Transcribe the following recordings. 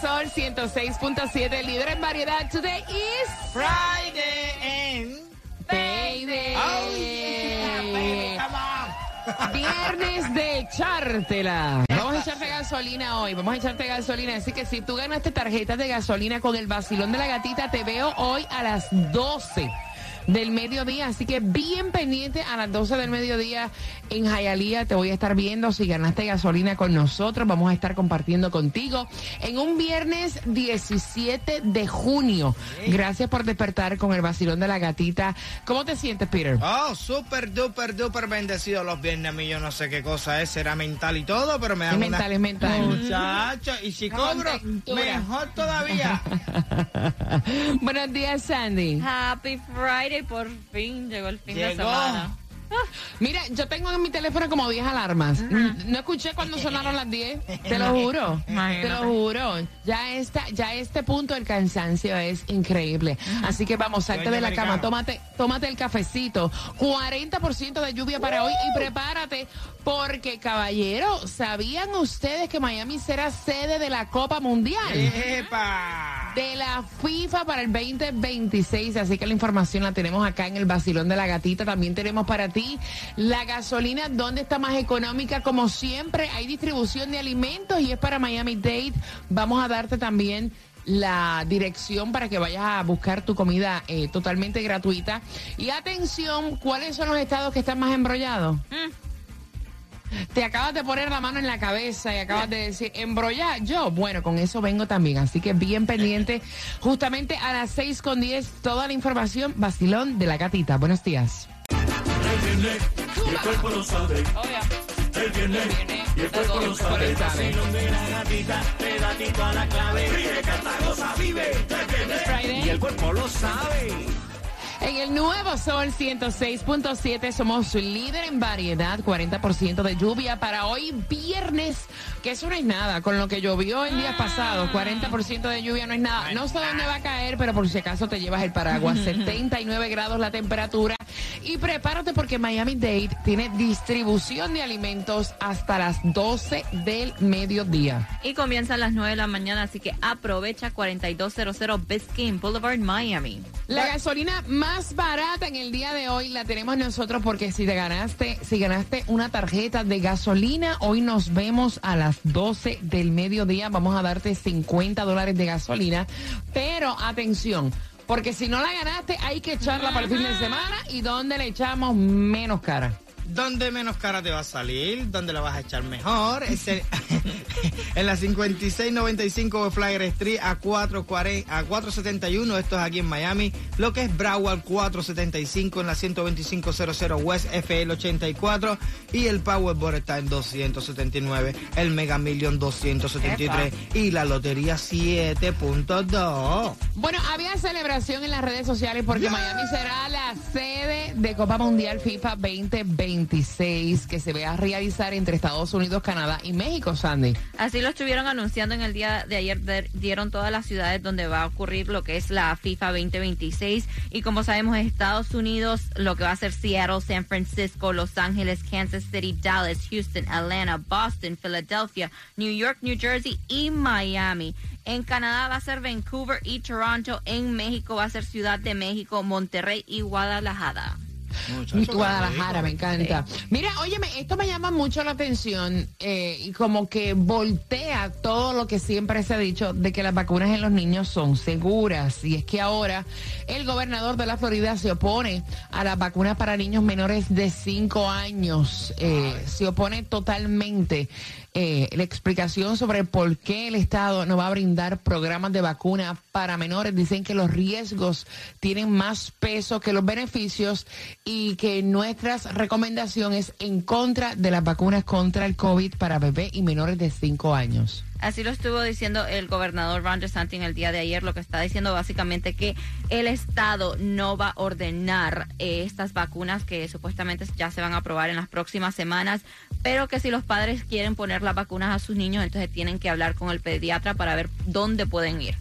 Sol 106.7, líder en variedad. Today is Friday and Baby. Oh yeah, baby, come on. Viernes de echártela. Vamos a echarte gasolina hoy. Vamos a echarte gasolina. Así que si tú ganaste tarjetas de gasolina con el vacilón de la gatita, te veo hoy a las 12 del mediodía. Así que bien pendiente a las 12 del mediodía en Jayalía. Te voy a estar viendo si ganaste gasolina con nosotros. Vamos a estar compartiendo contigo en un viernes 17 de junio. Gracias por despertar con el vacilón de la gatita. ¿Cómo te sientes, Peter? Oh, super duper duper bendecido los viernes. A mí yo no sé qué cosa es, será mental y todo, pero me dan Es una- mental, es mental. Muchacho, y si cobro, mejor todavía. Buenos días, Sandy. Happy Friday, por fin llegó el fin de semana. Mira, yo tengo en mi teléfono como 10 alarmas. N- No escuché cuando sonaron las 10. Te lo juro. Te lo juro. Ya esta, ya este punto del cansancio es increíble. Así que vamos, salte de la cama, tómate, tómate el cafecito. 40% de lluvia para hoy y prepárate porque, caballero, ¿sabían ustedes que Miami será sede de la Copa Mundial? ¡Epa! De la FIFA para el 2026. Así que la información la tenemos acá en el Basilón de la Gatita. También tenemos para ti la gasolina, ¿dónde está más económica? Como siempre, hay distribución de alimentos y es para Miami Dade. Vamos a darte también la dirección para que vayas a buscar tu comida eh, totalmente gratuita. Y atención, ¿cuáles son los estados que están más embrollados? Te acabas de poner la mano en la cabeza y acabas de decir, embrollar yo. Bueno, con eso vengo también. Así que bien pendiente. Justamente a las 6 con 10, toda la información. Vacilón de la gatita. Buenos días. Y el cuerpo lo sabe, Obvio. él viene. Y el cuerpo lo sabe, el vacilón de la gatita, te da tito a la clave. Ríe, canta, goza, vive, él viene. Friday. Y el cuerpo lo sabe. En el nuevo Sol 106.7 somos líder en variedad, 40% de lluvia para hoy viernes, que eso no es nada, con lo que llovió el día pasado, 40% de lluvia no es nada. No sé dónde va a caer, pero por si acaso te llevas el paraguas, 79 grados la temperatura y prepárate porque Miami Dade tiene distribución de alimentos hasta las 12 del mediodía. Y comienza a las 9 de la mañana, así que aprovecha 4200 Biscayne Boulevard, Miami. La gasolina más barata en el día de hoy la tenemos nosotros porque si te ganaste, si ganaste una tarjeta de gasolina, hoy nos vemos a las 12 del mediodía. Vamos a darte 50 dólares de gasolina. Pero atención, porque si no la ganaste, hay que echarla para el fin de semana y donde le echamos menos cara. ¿Dónde menos cara te va a salir? ¿Dónde la vas a echar mejor? Es el- en la 5695 de Flagler Street a 440, a 471, esto es aquí en Miami. Lo que es Broward 475 en la 12500 West FL 84 y el Powerball está en 279, el Mega Million 273 y la Lotería 7.2. Bueno, había celebración en las redes sociales porque Miami será la sede de Copa Mundial FIFA 2026 que se va a realizar entre Estados Unidos, Canadá y México, Sandy. Así lo estuvieron anunciando en el día de ayer, dieron todas las ciudades donde va a ocurrir lo que es la FIFA 2026 y como sabemos Estados Unidos, lo que va a ser Seattle, San Francisco, Los Ángeles, Kansas City, Dallas, Houston, Atlanta, Boston, Philadelphia, New York, New Jersey y Miami. En Canadá va a ser Vancouver y Toronto. En México va a ser Ciudad de México, Monterrey y Guadalajara. Muchacho, Guadalajara, me encanta. Mira, óyeme, esto me llama mucho la atención eh, y como que voltea todo lo que siempre se ha dicho de que las vacunas en los niños son seguras. Y es que ahora el gobernador de la Florida se opone a las vacunas para niños menores de 5 años. Eh, se opone totalmente. eh, la explicación sobre por qué el Estado no va a brindar programas de vacuna para menores. Dicen que los riesgos tienen más peso que los beneficios y que nuestras recomendaciones en contra de las vacunas contra el COVID para bebés y menores de 5 años. Así lo estuvo diciendo el gobernador Ron DeSantis el día de ayer, lo que está diciendo básicamente que el Estado no va a ordenar eh, estas vacunas que supuestamente ya se van a aprobar en las próximas semanas, pero que si los padres quieren poner las vacunas a sus niños, entonces tienen que hablar con el pediatra para ver dónde pueden ir.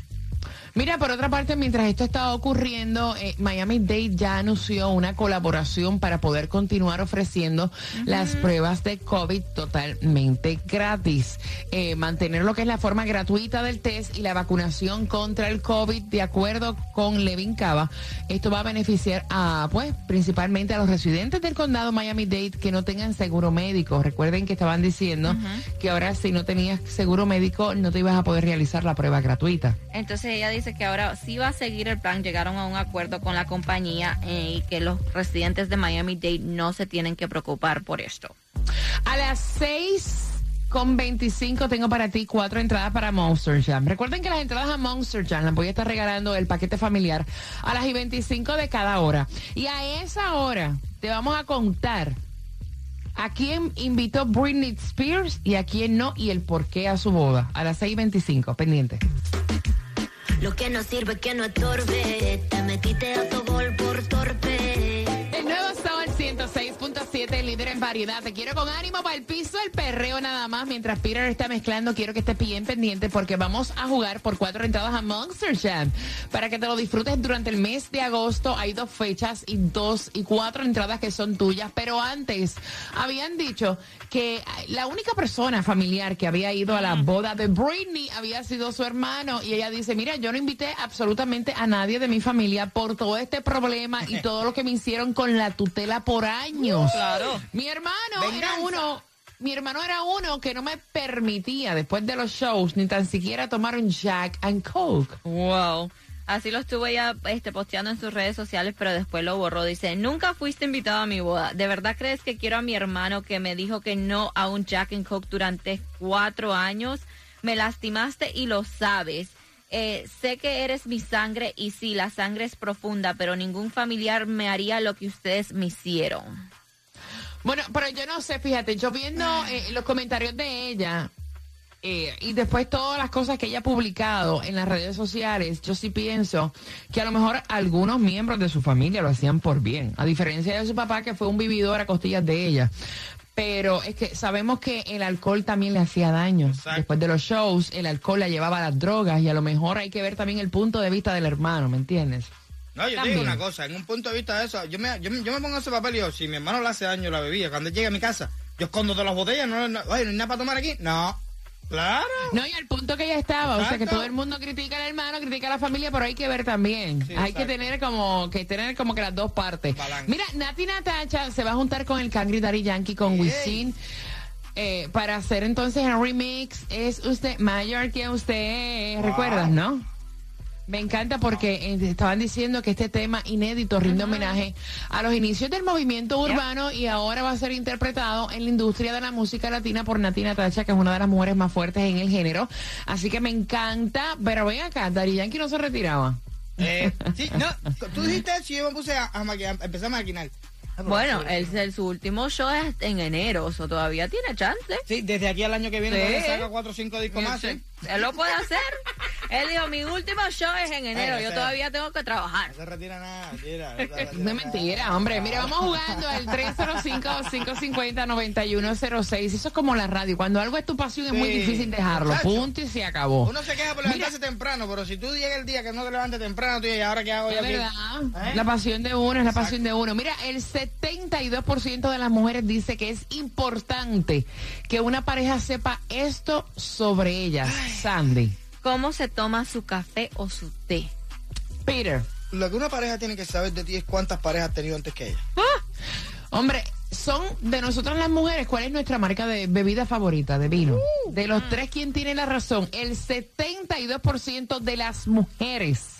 Mira, por otra parte, mientras esto estaba ocurriendo, eh, Miami Dade ya anunció una colaboración para poder continuar ofreciendo las pruebas de COVID totalmente gratis. Eh, mantener lo que es la forma gratuita del test y la vacunación contra el COVID, de acuerdo con Levin Cava. Esto va a beneficiar a, pues, principalmente a los residentes del condado Miami-Dade que no tengan seguro médico. Recuerden que estaban diciendo que ahora si no tenías seguro médico no te ibas a poder realizar la prueba gratuita. Entonces ella dice que ahora sí va a seguir el plan. Llegaron a un acuerdo con la compañía eh, y que los residentes de Miami-Dade no se tienen que preocupar por esto. A las 6 con 25 tengo para ti cuatro entradas para Monster Jam. Recuerden que las entradas a Monster Jam las voy a estar regalando el paquete familiar a las y 25 de cada hora. Y a esa hora te vamos a contar a quién invitó Britney Spears y a quién no y el por qué a su boda. A las 6 y 25, pendiente. Lo que no sirve que no estorbe. Te metiste a tu gol por torpe. Variedad. Te quiero con ánimo para el piso, el perreo nada más. Mientras Peter está mezclando, quiero que estés bien pendiente porque vamos a jugar por cuatro entradas a Monster Jam. Para que te lo disfrutes durante el mes de agosto, hay dos fechas y dos y cuatro entradas que son tuyas. Pero antes, habían dicho que la única persona familiar que había ido a la boda de Britney había sido su hermano. Y ella dice, mira, yo no invité absolutamente a nadie de mi familia por todo este problema y todo lo que me hicieron con la tutela por años. Claro. Mi hermano era uno, mi hermano era uno que no me permitía después de los shows ni tan siquiera tomar un Jack and Coke. Wow. Así lo estuvo ella este, posteando en sus redes sociales, pero después lo borró. Dice, nunca fuiste invitado a mi boda. ¿De verdad crees que quiero a mi hermano que me dijo que no a un Jack and Coke durante cuatro años? Me lastimaste y lo sabes. Eh, sé que eres mi sangre y sí, la sangre es profunda, pero ningún familiar me haría lo que ustedes me hicieron. Bueno, pero yo no sé, fíjate, yo viendo eh, los comentarios de ella eh, y después todas las cosas que ella ha publicado en las redes sociales, yo sí pienso que a lo mejor algunos miembros de su familia lo hacían por bien, a diferencia de su papá que fue un vividor a costillas de ella. Pero es que sabemos que el alcohol también le hacía daño. Exacto. Después de los shows, el alcohol la llevaba a las drogas y a lo mejor hay que ver también el punto de vista del hermano, ¿me entiendes? No, yo te digo una cosa, en un punto de vista de eso, yo me, yo, me- yo me pongo ese papel y digo, si mi hermano le hace daño la bebida, cuando llegue a mi casa, yo escondo todas las botellas, no, no, oye, ¿no hay nada para tomar aquí? No, claro. No, y al punto que ella estaba, o sea que todo el mundo critica al hermano, critica a la familia, pero hay que ver también. Sí, hay que tener como que tener como que las dos partes. Balance. Mira, Nati Natacha se va a juntar con el Cangri Daddy Yankee con. Wisin. eh, para hacer entonces el remix es usted mayor que usted, ¿recuerdas, no? Me encanta porque eh, estaban diciendo que este tema inédito rinde homenaje a los inicios del movimiento urbano y ahora va a ser interpretado en la industria de la música latina por Nati Natacha, que es una de las mujeres más fuertes en el género. Así que me encanta. Pero ven acá, Dari Yankee no se retiraba. Eh, sí, no, tú dijiste eso y yo me puse a, a maquinar, empecé a maquinar. Ah, Bueno, el, el- su último show es en enero, o todavía tiene chance. Sí, desde aquí al año que viene Sí. saca cuatro o cinco discos más, ¿eh? Él lo puede hacer. Él dijo, mi último show es en enero, Ay, yo o sea, todavía tengo que trabajar. No se retira nada, tira. no se retira No es nada. mentira, hombre. Mira, vamos jugando el 305-550-9106. Eso es como la radio. Cuando algo es tu pasión es muy difícil dejarlo. Muchacho. Punto y se acabó. Uno se queja por levantarse temprano, pero si tú llegas el día que no te levantes temprano, tú dices, ¿y ahora qué hago Es aquí? verdad. ¿Eh? La pasión de uno es la pasión de uno. Mira, el 72% de las mujeres dice que es importante que una pareja sepa esto sobre ellas. Sandy. ¿Cómo se toma su café o su té? Peter. Lo que una pareja tiene que saber de ti es cuántas parejas has tenido antes que ella. Hombre, son de nosotras las mujeres, ¿cuál es nuestra marca de bebida favorita de vino? De los tres, ¿quién tiene la razón? El 72% de las mujeres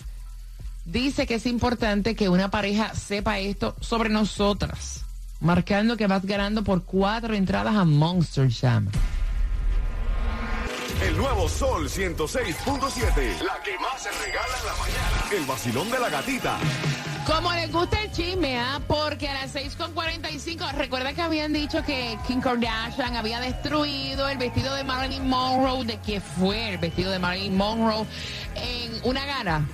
dice que es importante que una pareja sepa esto sobre nosotras. Marcando que vas ganando por cuatro entradas a Monster Jam. El nuevo Sol 106.7. La que más se regala en la mañana. El vacilón de la gatita. Como les gusta el chisme, ¿ah? porque a las 6.45, recuerda que habían dicho que Kim Kardashian había destruido el vestido de Marilyn Monroe, de que fue el vestido de Marilyn Monroe en una gana.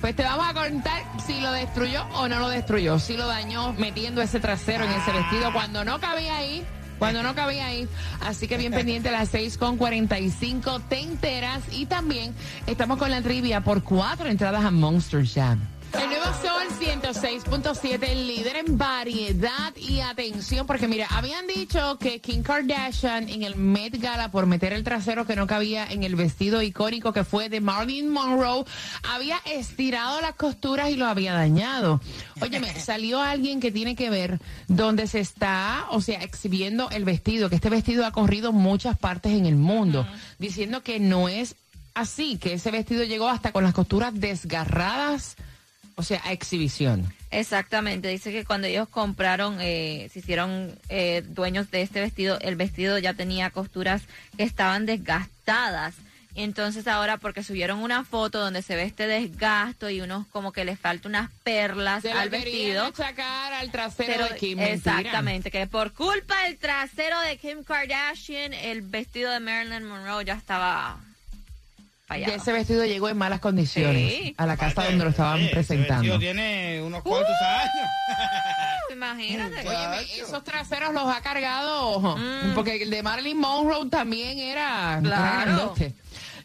Pues te vamos a contar si lo destruyó o no lo destruyó, si lo dañó metiendo ese trasero en ese vestido cuando no cabía ahí. Cuando no cabía ahí. Así que bien pendiente a las 6.45 te enteras. Y también estamos con la trivia por cuatro entradas a Monster Jam. El nuevo Sol 106.7, el líder en variedad y atención, porque mira, habían dicho que Kim Kardashian en el Met Gala por meter el trasero que no cabía en el vestido icónico que fue de Marilyn Monroe, había estirado las costuras y lo había dañado. Óyeme, salió alguien que tiene que ver donde se está, o sea, exhibiendo el vestido, que este vestido ha corrido muchas partes en el mundo, diciendo que no es así, que ese vestido llegó hasta con las costuras desgarradas o sea, a exhibición. Exactamente, dice que cuando ellos compraron, eh, se hicieron eh, dueños de este vestido, el vestido ya tenía costuras que estaban desgastadas. Entonces ahora porque subieron una foto donde se ve este desgasto y unos como que les falta unas perlas Se al vestido. achacar al trasero Pero- de Kim. mentira. exactamente, que por culpa del trasero de Kim Kardashian, el vestido de Marilyn Monroe ya estaba Que fallado. ese vestido llegó en malas condiciones Sí. a la casa donde lo estaban Oye, ese presentando. vestido tiene unos cuantos años. Imagínate. Oye, esos traseros los ha cargado, Mm. porque el de Marilyn Monroe también era, era Claro. grandote.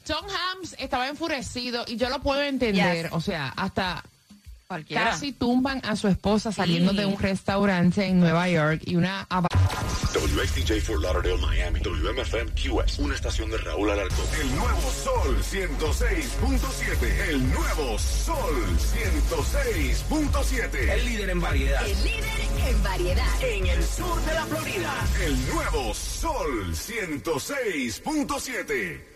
Tom Hams estaba enfurecido y yo lo puedo entender, Yes. o sea, hasta Cualquiera. casi tumban a su esposa saliendo Sí. de un restaurante en Nueva York y una WXTJ for Lauderdale, Miami. WMFM QS. Una estación de Raúl Alarcón. El nuevo Sol 106.7. El nuevo Sol 106.7. El líder en variedad. El líder en variedad. En el sur de la Florida. El nuevo Sol 106.7.